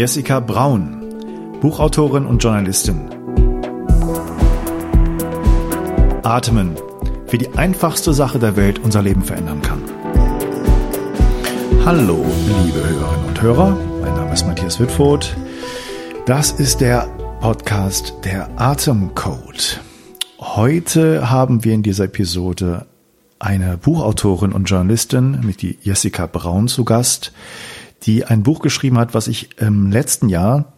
Jessica Braun, Buchautorin und Journalistin. Atmen, wie die einfachste Sache der Welt unser Leben verändern kann. Hallo, liebe Hörerinnen und Hörer, mein Name ist Matthias Wittfurt. Das ist der Podcast der Atemcode. Heute haben wir in dieser Episode eine Buchautorin und Journalistin die Jessica Braun zu Gast, die ein Buch geschrieben hat, was ich im letzten Jahr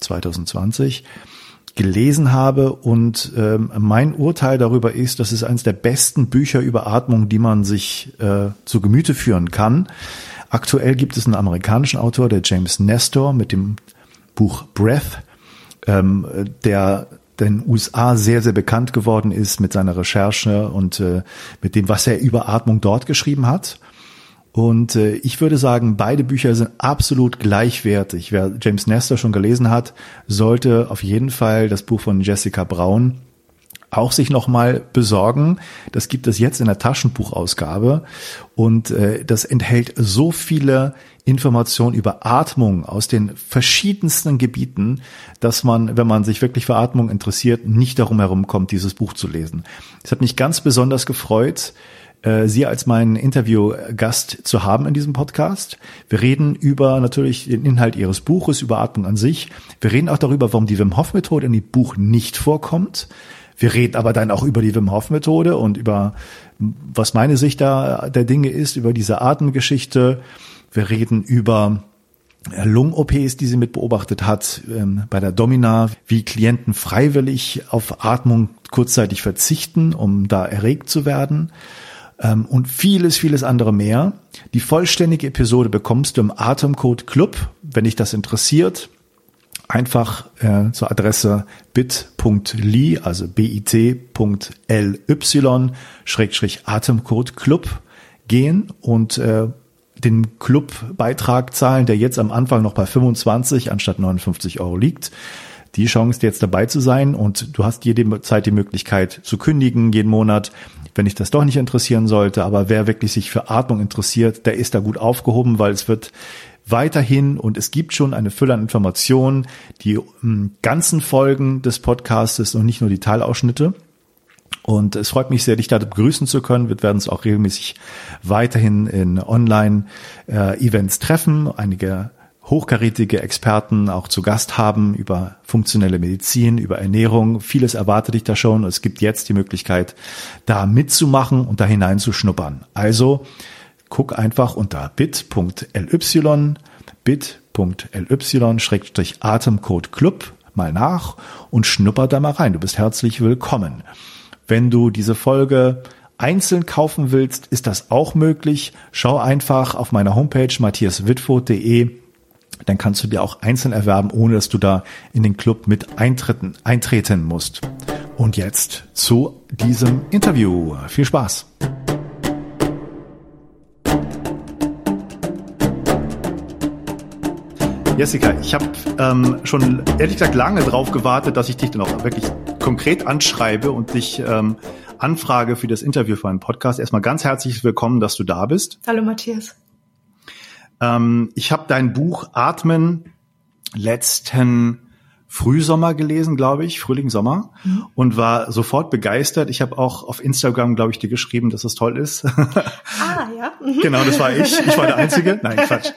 2020 gelesen habe und ähm, mein Urteil darüber ist, dass es eines der besten Bücher über Atmung, die man sich äh, zu Gemüte führen kann. Aktuell gibt es einen amerikanischen Autor, der James Nestor, mit dem Buch Breath, ähm, der den USA sehr, sehr bekannt geworden ist mit seiner Recherche und äh, mit dem, was er über Atmung dort geschrieben hat. Und äh, ich würde sagen, beide Bücher sind absolut gleichwertig. Wer James Nestor schon gelesen hat, sollte auf jeden Fall das Buch von Jessica Braun auch sich nochmal besorgen. Das gibt es jetzt in der Taschenbuchausgabe und äh, das enthält so viele Informationen über Atmung aus den verschiedensten Gebieten, dass man, wenn man sich wirklich für Atmung interessiert, nicht darum herumkommt, dieses Buch zu lesen. Es hat mich ganz besonders gefreut, äh, Sie als meinen Interviewgast zu haben in diesem Podcast. Wir reden über natürlich den Inhalt Ihres Buches, über Atmung an sich. Wir reden auch darüber, warum die Wim Hof Methode in dem Buch nicht vorkommt. Wir reden aber dann auch über die Wim Hof Methode und über was meine Sicht da der Dinge ist, über diese Atemgeschichte. Wir reden über Lungen-OPs, die sie mit beobachtet hat, ähm, bei der Domina, wie Klienten freiwillig auf Atmung kurzzeitig verzichten, um da erregt zu werden ähm, und vieles, vieles andere mehr. Die vollständige Episode bekommst du im Atemcode Club, wenn dich das interessiert. Einfach äh, zur Adresse bit.ly, also bit.ly, Schrägstrich Atemcode Club gehen und äh, den Clubbeitrag zahlen, der jetzt am Anfang noch bei 25 anstatt 59 Euro liegt. Die Chance, jetzt dabei zu sein und du hast jede Zeit die Möglichkeit zu kündigen, jeden Monat wenn ich das doch nicht interessieren sollte. Aber wer wirklich sich für Atmung interessiert, der ist da gut aufgehoben, weil es wird weiterhin und es gibt schon eine Fülle an Informationen, die um, ganzen Folgen des Podcastes und nicht nur die Teilausschnitte. Und es freut mich sehr, dich da begrüßen zu können. Wir werden uns auch regelmäßig weiterhin in Online-Events treffen. Einige hochkarätige Experten auch zu Gast haben über funktionelle Medizin, über Ernährung. Vieles erwartet dich da schon. Es gibt jetzt die Möglichkeit, da mitzumachen und da hineinzuschnuppern. Also guck einfach unter bit.ly, bit.ly-atemcode Club mal nach und schnupper da mal rein. Du bist herzlich willkommen. Wenn du diese Folge einzeln kaufen willst, ist das auch möglich. Schau einfach auf meiner Homepage matthiaswitfurt.de dann kannst du dir auch einzeln erwerben, ohne dass du da in den Club mit eintreten, eintreten musst. Und jetzt zu diesem Interview. Viel Spaß! Jessica, ich habe ähm, schon ehrlich gesagt lange drauf gewartet, dass ich dich dann auch wirklich konkret anschreibe und dich ähm, anfrage für das Interview für einen Podcast. Erstmal ganz herzlich willkommen, dass du da bist. Hallo Matthias. Ähm, ich habe dein Buch Atmen letzten Frühsommer gelesen, glaube ich, Frühling, Sommer, mhm. und war sofort begeistert. Ich habe auch auf Instagram, glaube ich, dir geschrieben, dass es toll ist. Ah, ja. Mhm. Genau, das war ich. Ich war der Einzige. Nein, Quatsch.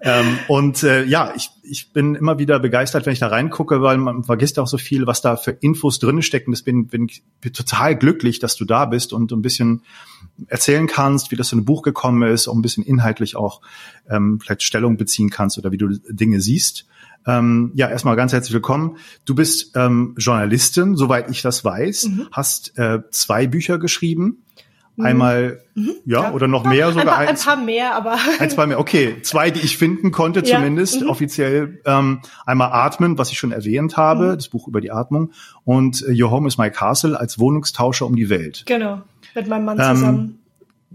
Ähm, und äh, ja, ich, ich bin immer wieder begeistert, wenn ich da reingucke, weil man vergisst auch so viel, was da für Infos drin stecken. Das bin, bin total glücklich, dass du da bist und ein bisschen erzählen kannst, wie das in ein Buch gekommen ist, um ein bisschen inhaltlich auch ähm, vielleicht Stellung beziehen kannst oder wie du Dinge siehst. Ähm, ja, erstmal ganz herzlich willkommen. Du bist ähm, Journalistin, soweit ich das weiß, mhm. hast äh, zwei Bücher geschrieben. Mhm. Einmal, mhm. Ja, ja, oder noch mehr sogar ein paar. Ein paar mehr, aber. Ein, zwei mehr, okay. Zwei, die ich finden konnte ja. zumindest, mhm. offiziell. Ähm, einmal Atmen, was ich schon erwähnt habe, mhm. das Buch über die Atmung. Und äh, Your Home is My Castle als Wohnungstauscher um die Welt. Genau, mit meinem Mann zusammen. Ähm,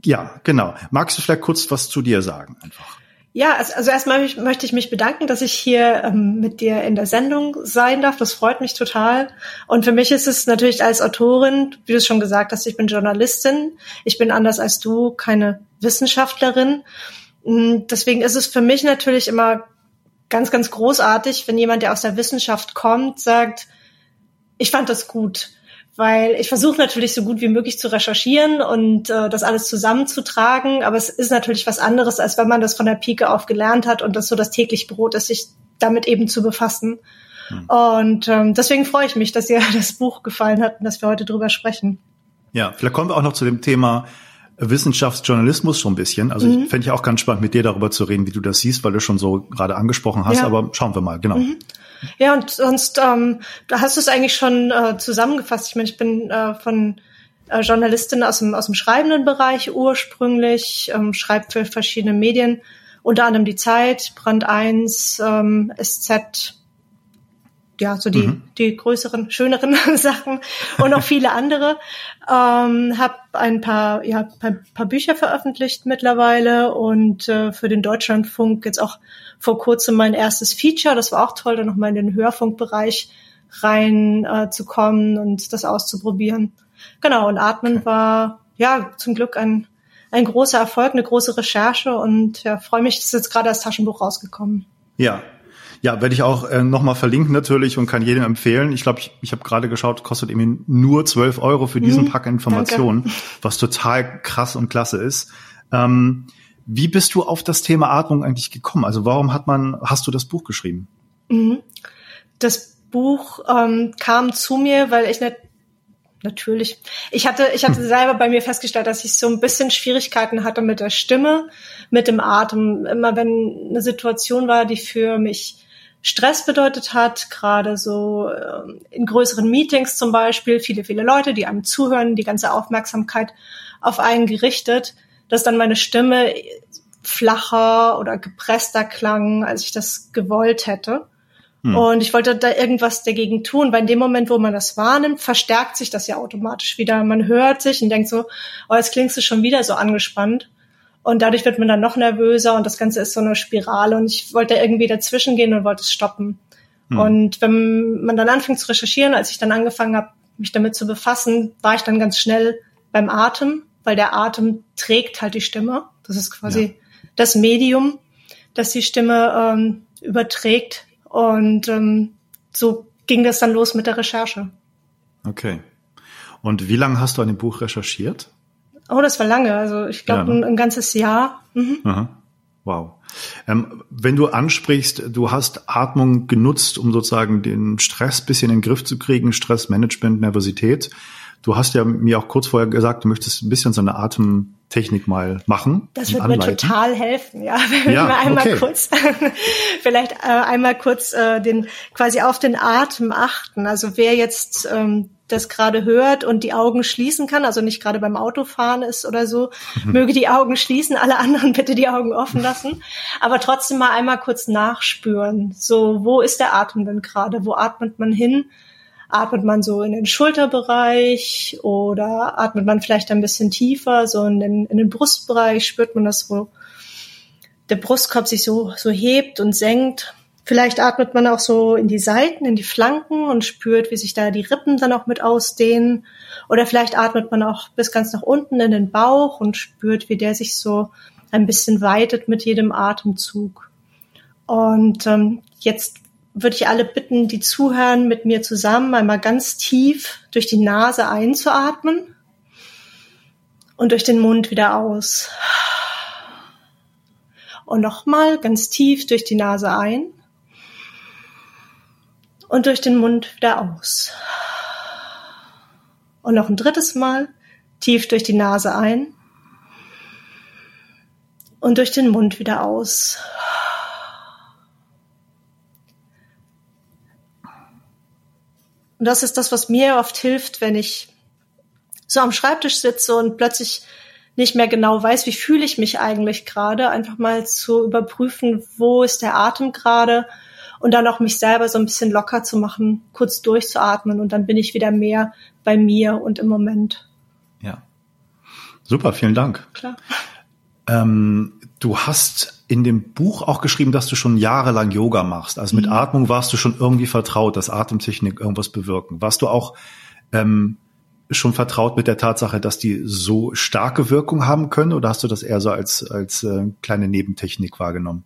ja, genau. Magst du vielleicht kurz was zu dir sagen? Einfach. Ja, also, erstmal möchte ich mich bedanken, dass ich hier ähm, mit dir in der Sendung sein darf. Das freut mich total. Und für mich ist es natürlich als Autorin, wie du es schon gesagt hast, ich bin Journalistin. Ich bin anders als du keine Wissenschaftlerin. Mm, deswegen ist es für mich natürlich immer ganz, ganz großartig, wenn jemand, der aus der Wissenschaft kommt, sagt, ich fand das gut weil ich versuche natürlich so gut wie möglich zu recherchieren und äh, das alles zusammenzutragen, aber es ist natürlich was anderes, als wenn man das von der Pike auf gelernt hat und das so das täglich Brot ist, sich damit eben zu befassen. Hm. Und ähm, deswegen freue ich mich, dass ihr das Buch gefallen hat und dass wir heute drüber sprechen. Ja, vielleicht kommen wir auch noch zu dem Thema Wissenschaftsjournalismus schon ein bisschen. Also mhm. ich fände ich auch ganz spannend, mit dir darüber zu reden, wie du das siehst, weil du schon so gerade angesprochen hast. Ja. Aber schauen wir mal, genau. Mhm. Ja, und sonst, ähm, da hast du es eigentlich schon äh, zusammengefasst. Ich meine, ich bin äh, von äh, Journalistin aus dem, aus dem schreibenden Bereich ursprünglich, ähm, schreibt für verschiedene Medien, unter anderem die Zeit, Brand 1, ähm, SZ, ja, so die, mhm. die größeren, schöneren Sachen und noch viele andere. Ähm, habe ein paar, ja, ein paar Bücher veröffentlicht mittlerweile und äh, für den Deutschlandfunk jetzt auch vor kurzem mein erstes Feature. Das war auch toll, da nochmal in den Hörfunkbereich rein äh, zu kommen und das auszuprobieren. Genau, und Atmen war ja zum Glück ein, ein großer Erfolg, eine große Recherche und ja, freue mich, das ist jetzt gerade als Taschenbuch rausgekommen. Ja, ja, werde ich auch äh, nochmal verlinken natürlich und kann jedem empfehlen. Ich glaube, ich, ich habe gerade geschaut, kostet eben nur 12 Euro für diesen mhm, Pack Informationen, danke. was total krass und klasse ist. Ähm, wie bist du auf das Thema Atmung eigentlich gekommen? Also warum hat man, hast du das Buch geschrieben? Mhm. Das Buch ähm, kam zu mir, weil ich nicht natürlich. Ich hatte, ich hatte selber bei mir festgestellt, dass ich so ein bisschen Schwierigkeiten hatte mit der Stimme, mit dem Atem. Immer wenn eine Situation war, die für mich Stress bedeutet hat, gerade so ähm, in größeren Meetings zum Beispiel, viele, viele Leute, die einem zuhören, die ganze Aufmerksamkeit auf einen gerichtet, dass dann meine Stimme flacher oder gepresster klang, als ich das gewollt hätte. Hm. Und ich wollte da irgendwas dagegen tun, weil in dem Moment, wo man das wahrnimmt, verstärkt sich das ja automatisch wieder. Man hört sich und denkt so, oh, jetzt klingst du schon wieder so angespannt. Und dadurch wird man dann noch nervöser und das Ganze ist so eine Spirale und ich wollte irgendwie dazwischen gehen und wollte es stoppen. Hm. Und wenn man dann anfängt zu recherchieren, als ich dann angefangen habe, mich damit zu befassen, war ich dann ganz schnell beim Atem, weil der Atem trägt halt die Stimme. Das ist quasi ja. das Medium, das die Stimme ähm, überträgt. Und ähm, so ging das dann los mit der Recherche. Okay. Und wie lange hast du an dem Buch recherchiert? Oh, das war lange. Also ich glaube ja, ne? ein, ein, ganzes Jahr. Mhm. Wow. Ähm, wenn du ansprichst, du hast Atmung genutzt, um sozusagen den Stress bisschen in den Griff zu kriegen, Stressmanagement, Nervosität. Du hast ja mir auch kurz vorher gesagt, du möchtest ein bisschen so eine Atemtechnik mal machen. Das wird anleiten. mir total helfen, ja. Wenn ja, wir einmal okay. kurz, vielleicht äh, einmal kurz äh, den quasi auf den Atem achten. Also wer jetzt ähm, das gerade hört und die Augen schließen kann, also nicht gerade beim Autofahren ist oder so, mhm. möge die Augen schließen, alle anderen bitte die Augen offen lassen, aber trotzdem mal einmal kurz nachspüren. So, wo ist der Atem denn gerade? Wo atmet man hin? Atmet man so in den Schulterbereich oder atmet man vielleicht ein bisschen tiefer, so in den, in den Brustbereich, spürt man das, wo der Brustkorb sich so, so hebt und senkt. Vielleicht atmet man auch so in die Seiten, in die Flanken und spürt, wie sich da die Rippen dann auch mit ausdehnen. Oder vielleicht atmet man auch bis ganz nach unten in den Bauch und spürt, wie der sich so ein bisschen weitet mit jedem Atemzug. Und ähm, jetzt würde ich alle bitten, die zuhören, mit mir zusammen einmal ganz tief durch die Nase einzuatmen und durch den Mund wieder aus. Und nochmal ganz tief durch die Nase ein und durch den Mund wieder aus. Und noch ein drittes Mal tief durch die Nase ein und durch den Mund wieder aus. Und das ist das, was mir oft hilft, wenn ich so am Schreibtisch sitze und plötzlich nicht mehr genau weiß, wie fühle ich mich eigentlich gerade, einfach mal zu überprüfen, wo ist der Atem gerade und dann auch mich selber so ein bisschen locker zu machen, kurz durchzuatmen und dann bin ich wieder mehr bei mir und im Moment. Ja. Super, vielen Dank. Klar. Ähm, du hast in dem Buch auch geschrieben, dass du schon jahrelang Yoga machst. Also mit mhm. Atmung warst du schon irgendwie vertraut, dass Atemtechnik irgendwas bewirken. Warst du auch ähm, schon vertraut mit der Tatsache, dass die so starke Wirkung haben können, oder hast du das eher so als als äh, kleine Nebentechnik wahrgenommen?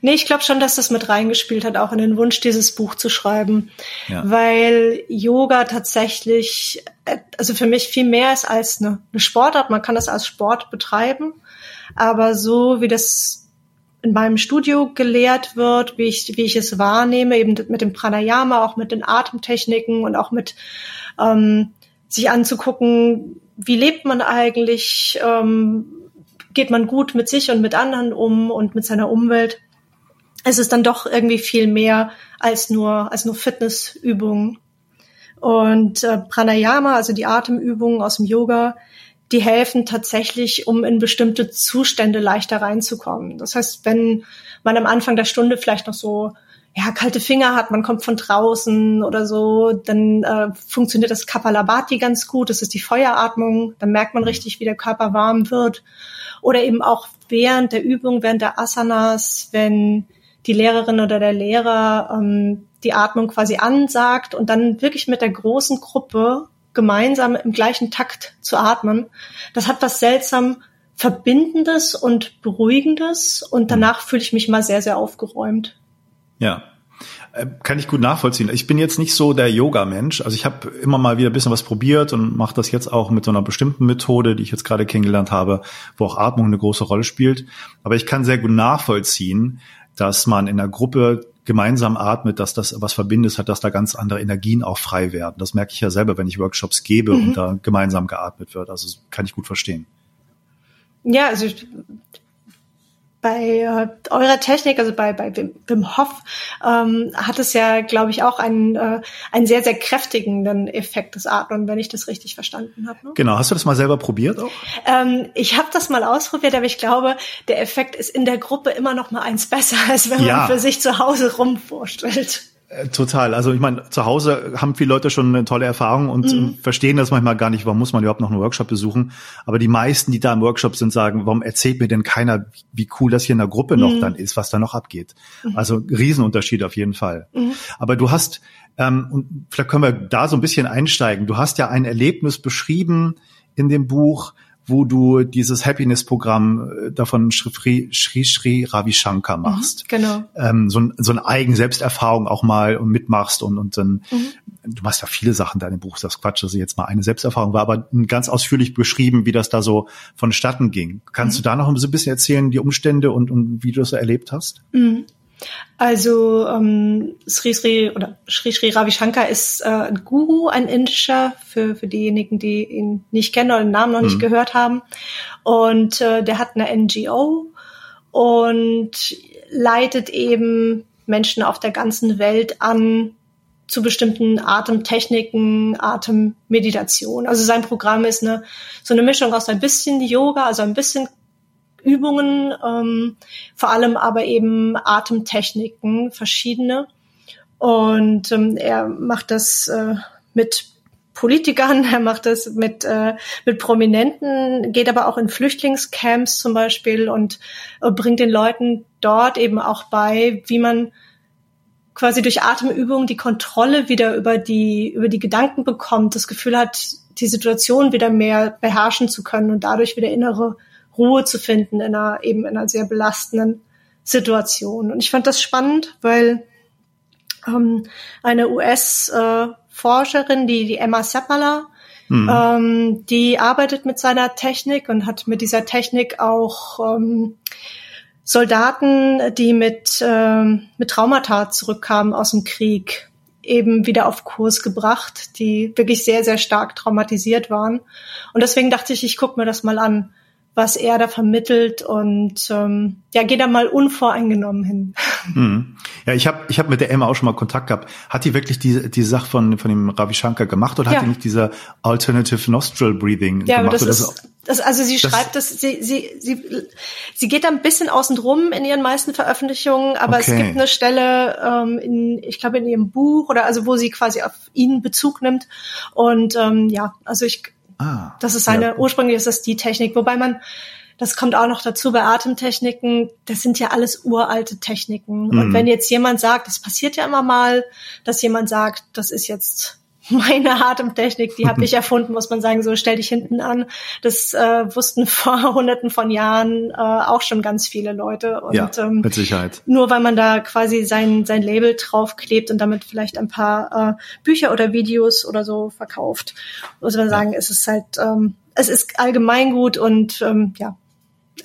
Nee, ich glaube schon, dass das mit reingespielt hat, auch in den Wunsch, dieses Buch zu schreiben. Ja. Weil Yoga tatsächlich, äh, also für mich viel mehr ist als eine, eine Sportart. Man kann das als Sport betreiben. Aber so wie das in meinem Studio gelehrt wird, wie ich, wie ich es wahrnehme, eben mit dem Pranayama, auch mit den Atemtechniken und auch mit ähm, sich anzugucken, wie lebt man eigentlich, ähm, geht man gut mit sich und mit anderen um und mit seiner Umwelt. Es ist dann doch irgendwie viel mehr als nur, als nur Fitnessübungen. Und äh, Pranayama, also die Atemübungen aus dem Yoga, die helfen tatsächlich, um in bestimmte Zustände leichter reinzukommen. Das heißt, wenn man am Anfang der Stunde vielleicht noch so ja, kalte Finger hat, man kommt von draußen oder so, dann äh, funktioniert das Kapalabhati ganz gut. Das ist die Feueratmung. Dann merkt man richtig, wie der Körper warm wird. Oder eben auch während der Übung, während der Asanas, wenn die Lehrerin oder der Lehrer ähm, die Atmung quasi ansagt und dann wirklich mit der großen Gruppe gemeinsam im gleichen Takt zu atmen. Das hat was seltsam Verbindendes und Beruhigendes und danach fühle ich mich mal sehr, sehr aufgeräumt. Ja, äh, kann ich gut nachvollziehen. Ich bin jetzt nicht so der Yoga-Mensch. Also ich habe immer mal wieder ein bisschen was probiert und mache das jetzt auch mit so einer bestimmten Methode, die ich jetzt gerade kennengelernt habe, wo auch Atmung eine große Rolle spielt. Aber ich kann sehr gut nachvollziehen, dass man in der Gruppe gemeinsam atmet, dass das was verbindet hat, dass da ganz andere Energien auch frei werden. Das merke ich ja selber, wenn ich Workshops gebe mhm. und da gemeinsam geatmet wird. Also kann ich gut verstehen. Ja, also bei äh, eurer Technik, also bei, bei Wim Hof, ähm, hat es ja, glaube ich, auch einen, äh, einen sehr, sehr kräftigenden Effekt des Atmen, wenn ich das richtig verstanden habe. Ne? Genau, hast du das mal selber probiert auch? Ähm, ich habe das mal ausprobiert, aber ich glaube, der Effekt ist in der Gruppe immer noch mal eins besser, als wenn ja. man für sich zu Hause rumvorstellt. Äh, total. Also ich meine, zu Hause haben viele Leute schon eine tolle Erfahrung und mhm. verstehen das manchmal gar nicht, warum muss man überhaupt noch einen Workshop besuchen. Aber die meisten, die da im Workshop sind, sagen, warum erzählt mir denn keiner, wie cool das hier in der Gruppe mhm. noch dann ist, was da noch abgeht. Mhm. Also Riesenunterschied auf jeden Fall. Mhm. Aber du hast, ähm, und vielleicht können wir da so ein bisschen einsteigen, du hast ja ein Erlebnis beschrieben in dem Buch, wo du dieses Happiness-Programm äh, davon Sri Sri, Sri Ravi Shankar mhm, machst. Mhm, genau. Ähm, so, so eine eigen Selbsterfahrung auch mal und mitmachst und, und dann, mhm. du machst ja viele Sachen in deinem Buch, das Quatsch, dass jetzt mal eine Selbsterfahrung war, aber ganz ausführlich beschrieben, wie das da so vonstatten ging. Kannst mhm. du da noch ein bisschen erzählen, die Umstände und, und wie du das erlebt hast? Mhm. Also ähm, Sri Sri oder Sri Sri Ravi Shankar ist äh, ein Guru, ein indischer, für, für diejenigen, die ihn nicht kennen oder den Namen noch mhm. nicht gehört haben. Und äh, der hat eine NGO und leitet eben Menschen auf der ganzen Welt an zu bestimmten Atemtechniken, Atemmeditation. Also sein Programm ist eine so eine Mischung aus ein bisschen Yoga, also ein bisschen Übungen, ähm, vor allem aber eben Atemtechniken, verschiedene. Und ähm, er macht das äh, mit Politikern, er macht das mit, äh, mit Prominenten, geht aber auch in Flüchtlingscamps zum Beispiel und äh, bringt den Leuten dort eben auch bei, wie man quasi durch Atemübungen die Kontrolle wieder über die, über die Gedanken bekommt, das Gefühl hat, die Situation wieder mehr beherrschen zu können und dadurch wieder innere Ruhe zu finden in einer eben in einer sehr belastenden Situation. Und ich fand das spannend, weil ähm, eine US-Forscherin, äh, die, die Emma Seppala, mhm. ähm, die arbeitet mit seiner Technik und hat mit dieser Technik auch ähm, Soldaten, die mit, ähm, mit Traumata zurückkamen aus dem Krieg, eben wieder auf Kurs gebracht, die wirklich sehr, sehr stark traumatisiert waren. Und deswegen dachte ich, ich gucke mir das mal an was er da vermittelt und ähm, ja, geh da mal unvoreingenommen hin. Hm. Ja, ich habe ich hab mit der Emma auch schon mal Kontakt gehabt. Hat die wirklich die, die Sache von, von dem Ravi Shankar gemacht oder ja. hat die nicht diese Alternative Nostril Breathing ja, gemacht? Aber das ist, das, also sie das schreibt das, sie, sie, sie, sie geht da ein bisschen außen drum in ihren meisten Veröffentlichungen, aber okay. es gibt eine Stelle, ähm, in, ich glaube in ihrem Buch oder also wo sie quasi auf ihn Bezug nimmt. Und ähm, ja, also ich Ah, das ist seine, ja. ursprünglich ist das die Technik, wobei man das kommt auch noch dazu bei Atemtechniken, das sind ja alles uralte Techniken. Mhm. Und wenn jetzt jemand sagt, das passiert ja immer mal, dass jemand sagt, das ist jetzt meine Atemtechnik, die habe ich erfunden, muss man sagen, so stell dich hinten an. Das äh, wussten vor hunderten von Jahren äh, auch schon ganz viele Leute. Und, ja, ähm, mit Sicherheit. Nur weil man da quasi sein, sein Label draufklebt und damit vielleicht ein paar äh, Bücher oder Videos oder so verkauft, muss man sagen, es ist halt, ähm, es ist allgemeingut und ähm, ja,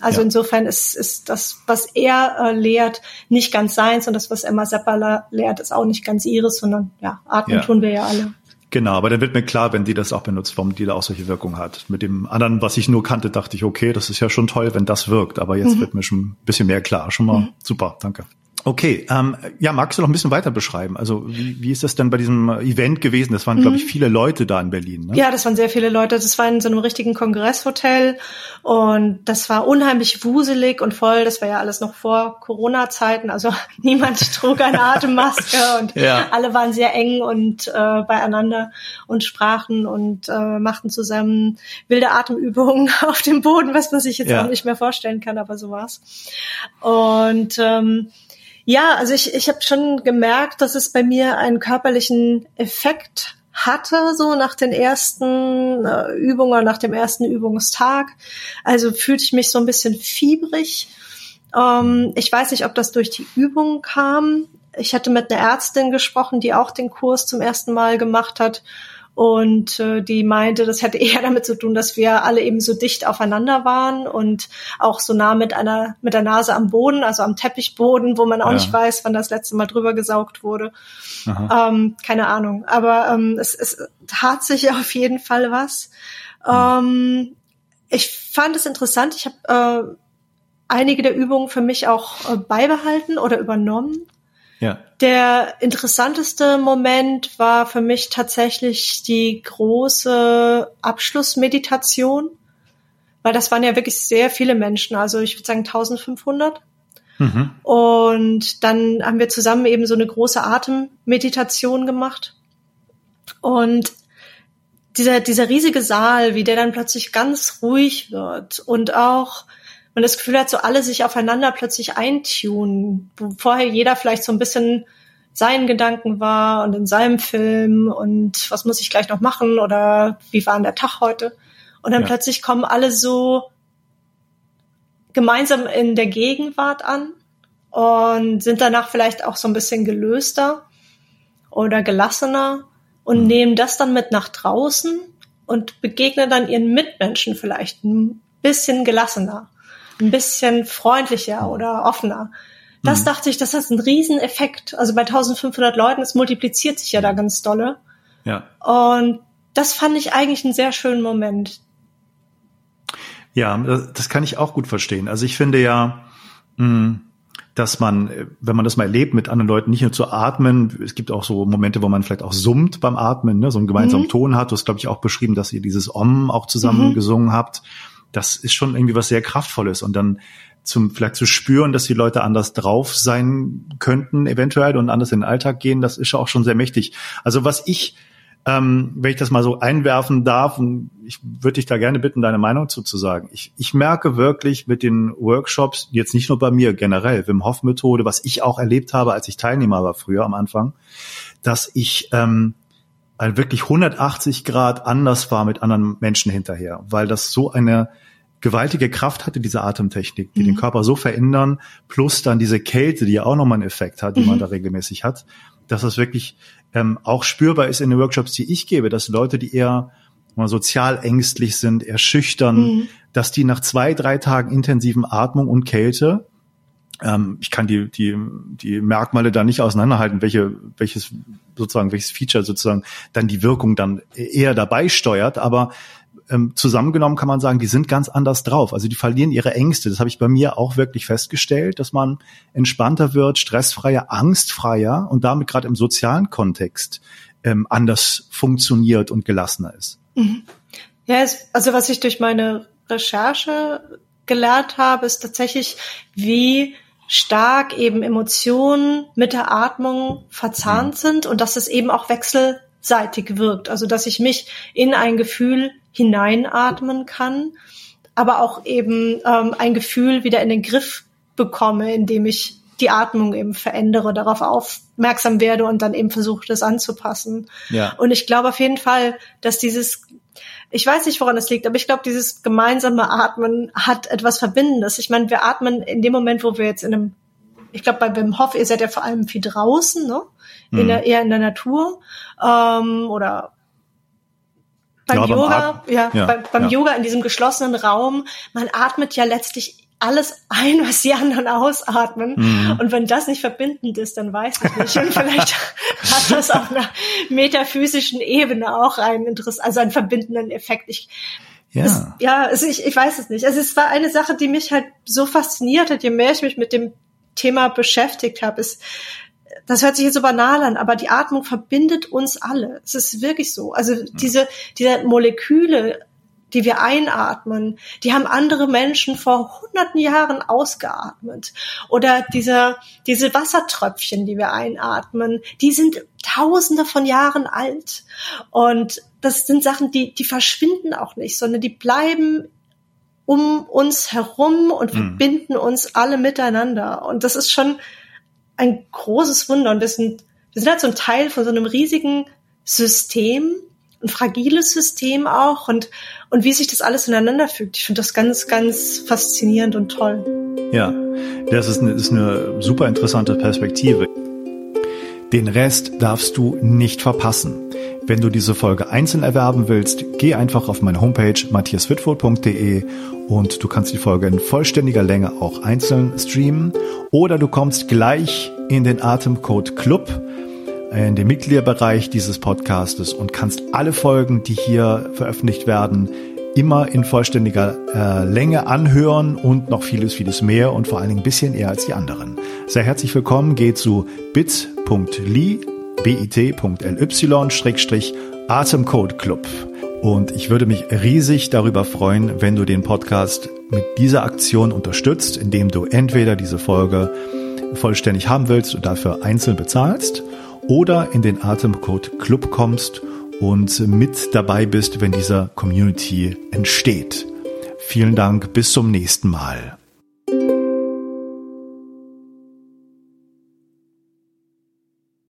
also Ja. insofern ist, ist das, was er äh, lehrt, nicht ganz seins und das, was Emma Seppala lehrt, ist auch nicht ganz ihres, sondern ja, atmen Ja. tun wir ja alle. Genau, aber dann wird mir klar, wenn die das auch benutzt, warum die da auch solche Wirkung hat. Mit dem anderen, was ich nur kannte, dachte ich, okay, das ist ja schon toll, wenn das wirkt. Aber jetzt wird mir schon ein bisschen mehr klar. Schon mal super, danke. Okay, ähm, ja, magst du noch ein bisschen weiter beschreiben? Also wie, wie ist das denn bei diesem Event gewesen? Das waren, glaube ich, viele Leute da in Berlin. Ne? Ja, das waren sehr viele Leute. Das war in so einem richtigen Kongresshotel und das war unheimlich wuselig und voll. Das war ja alles noch vor Corona-Zeiten. Also niemand trug eine Atemmaske und Ja. alle waren sehr eng und äh, beieinander und sprachen und äh, machten zusammen wilde Atemübungen auf dem Boden, was man sich jetzt Ja. auch nicht mehr vorstellen kann, aber so war's. Und ähm, ja, also ich, ich habe schon gemerkt, dass es bei mir einen körperlichen Effekt hatte, so nach den ersten äh, Übungen, nach dem ersten Übungstag. Also fühlte ich mich so ein bisschen fiebrig. Ähm, ich weiß nicht, ob das durch die Übung kam. Ich hatte mit einer Ärztin gesprochen, die auch den Kurs zum ersten Mal gemacht hat. Und äh, die meinte, das hätte eher damit zu tun, dass wir alle eben so dicht aufeinander waren und auch so nah mit einer mit der Nase am Boden, also am Teppichboden, wo man auch Ja. nicht weiß, wann das letzte Mal drüber gesaugt wurde. Ähm, keine Ahnung. Aber ähm, es, es tat sich auf jeden Fall was. Ähm, ich fand es interessant. Ich habe äh, einige der Übungen für mich auch äh, beibehalten oder übernommen. Ja. Der interessanteste Moment war für mich tatsächlich die große Abschlussmeditation, weil das waren ja wirklich sehr viele Menschen, also ich würde sagen 1500. Mhm. Und dann haben wir zusammen eben so eine große Atemmeditation gemacht. Und dieser, dieser riesige Saal, wie der dann plötzlich ganz ruhig wird und auch man das Gefühl hat, so alle sich aufeinander plötzlich eintunen, wo vorher jeder vielleicht so ein bisschen seinen Gedanken war und in seinem Film und was muss ich gleich noch machen oder wie war denn der Tag heute? Und dann Ja. plötzlich kommen alle so gemeinsam in der Gegenwart an und sind danach vielleicht auch so ein bisschen gelöster oder gelassener und nehmen das dann mit nach draußen und begegnen dann ihren Mitmenschen vielleicht ein bisschen gelassener, ein bisschen freundlicher oder offener. Das dachte ich, das hat einen riesen Effekt. Also bei 1500 Leuten, es multipliziert sich ja da ganz dolle. Ja. Und das fand ich eigentlich einen sehr schönen Moment. Ja, das das kann ich auch gut verstehen. Also ich finde ja, mh, dass man, wenn man das mal erlebt, mit anderen Leuten nicht nur zu atmen, es gibt auch so Momente, wo man vielleicht auch summt beim Atmen, ne, so einen gemeinsamen Ton hat. Du hast, glaube ich, auch beschrieben, dass ihr dieses Om auch zusammen Mhm. gesungen habt. Das ist schon irgendwie was sehr Kraftvolles. Und dann zum, vielleicht zu spüren, dass die Leute anders drauf sein könnten, eventuell, und anders in den Alltag gehen, das ist ja auch schon sehr mächtig. Also was ich, ähm, wenn ich das mal so einwerfen darf, und ich würde dich da gerne bitten, deine Meinung zu, zu sagen. Ich, ich merke wirklich mit den Workshops, jetzt nicht nur bei mir generell, Wim Hof Methode, was ich auch erlebt habe, als ich Teilnehmer war früher am Anfang, dass ich ähm, wirklich 180 Grad anders war mit anderen Menschen hinterher, weil das so eine gewaltige Kraft hatte, diese Atemtechnik, die den Körper so verändern, plus dann diese Kälte, die ja auch nochmal einen Effekt hat, die man da regelmäßig hat, dass das wirklich ähm, auch spürbar ist in den Workshops, die ich gebe, dass Leute, die eher mal sozial ängstlich sind, eher schüchtern, dass die nach zwei, drei Tagen intensiven Atmung und Kälte ähm, ich kann die, die, die Merkmale da nicht auseinanderhalten, welche, welches sozusagen, welches Feature sozusagen dann die Wirkung dann eher dabei steuert, aber ähm, zusammengenommen kann man sagen, die sind ganz anders drauf. Also die verlieren ihre Ängste. Das habe ich bei mir auch wirklich festgestellt, dass man entspannter wird, stressfreier, angstfreier und damit gerade im sozialen Kontext ähm, anders funktioniert und gelassener ist. Ja, es, also was ich durch meine Recherche gelernt habe, ist tatsächlich, wie stark eben Emotionen mit der Atmung verzahnt sind und dass es eben auch wechselseitig wirkt. Also dass ich mich in ein Gefühl hineinatmen kann aber auch eben ähm, ein Gefühl wieder in den Griff bekomme, indem ich die Atmung eben verändere, darauf aufmerksam werde und dann eben versuche, das anzupassen. Ja. Und ich glaube auf jeden Fall, dass dieses, ich weiß nicht, woran es liegt, aber ich glaube, dieses gemeinsame Atmen hat etwas Verbindendes. Ich meine, wir atmen in dem Moment, wo wir jetzt in einem, ich glaube, bei Wim Hof, ihr seid ja vor allem viel draußen, ne? In mhm. der, eher in der Natur ähm, oder beim ja, Yoga, beim ja, ja, beim, beim. Yoga in diesem geschlossenen Raum, man atmet ja letztlich alles ein, was die anderen ausatmen. Mhm. Und wenn das nicht verbindend ist, dann weiß ich nicht. Und vielleicht hat das auf einer metaphysischen Ebene auch einen Interesse, also einen verbindenden Effekt. Ich, ja, es, ja also ich, ich weiß es nicht. Also es war eine Sache, die mich halt so fasziniert hat, je mehr ich mich mit dem Thema beschäftigt habe, ist, das hört sich jetzt so banal an, aber die Atmung verbindet uns alle. Es ist wirklich so. Also diese, diese Moleküle die wir einatmen, die haben andere Menschen vor hunderten Jahren ausgeatmet. Oder diese, diese Wassertröpfchen, die wir einatmen, die sind tausende von Jahren alt. Und das sind Sachen, die, die verschwinden auch nicht, sondern die bleiben um uns herum und mhm. verbinden uns alle miteinander. Und das ist schon ein großes Wunder. Und wir sind, wir sind halt so ein Teil von so einem riesigen System, ein fragiles System auch und, und wie sich das alles ineinander fügt. Ich finde das ganz, ganz faszinierend und toll. Ja, das ist eine, ist eine super interessante Perspektive. Den Rest darfst du nicht verpassen. Wenn du diese Folge einzeln erwerben willst, geh einfach auf meine Homepage matthiaswitwohl.de und du kannst die Folge in vollständiger Länge auch einzeln streamen oder du kommst gleich in den Atemcode Club in den Mitgliederbereich dieses Podcastes und kannst alle Folgen, die hier veröffentlicht werden, immer in vollständiger äh, Länge anhören und noch vieles, vieles mehr und vor allen Dingen ein bisschen eher als die anderen. Sehr herzlich willkommen, geh zu bit.ly, bit.ly, Schrägstrich, Atemcode Club. Und ich würde mich riesig darüber freuen, wenn du den Podcast mit dieser Aktion unterstützt, indem du entweder diese Folge vollständig haben willst und dafür einzeln bezahlst oder in den Atemcode Club kommst und mit dabei bist, wenn dieser Community entsteht. Vielen Dank, bis zum nächsten Mal.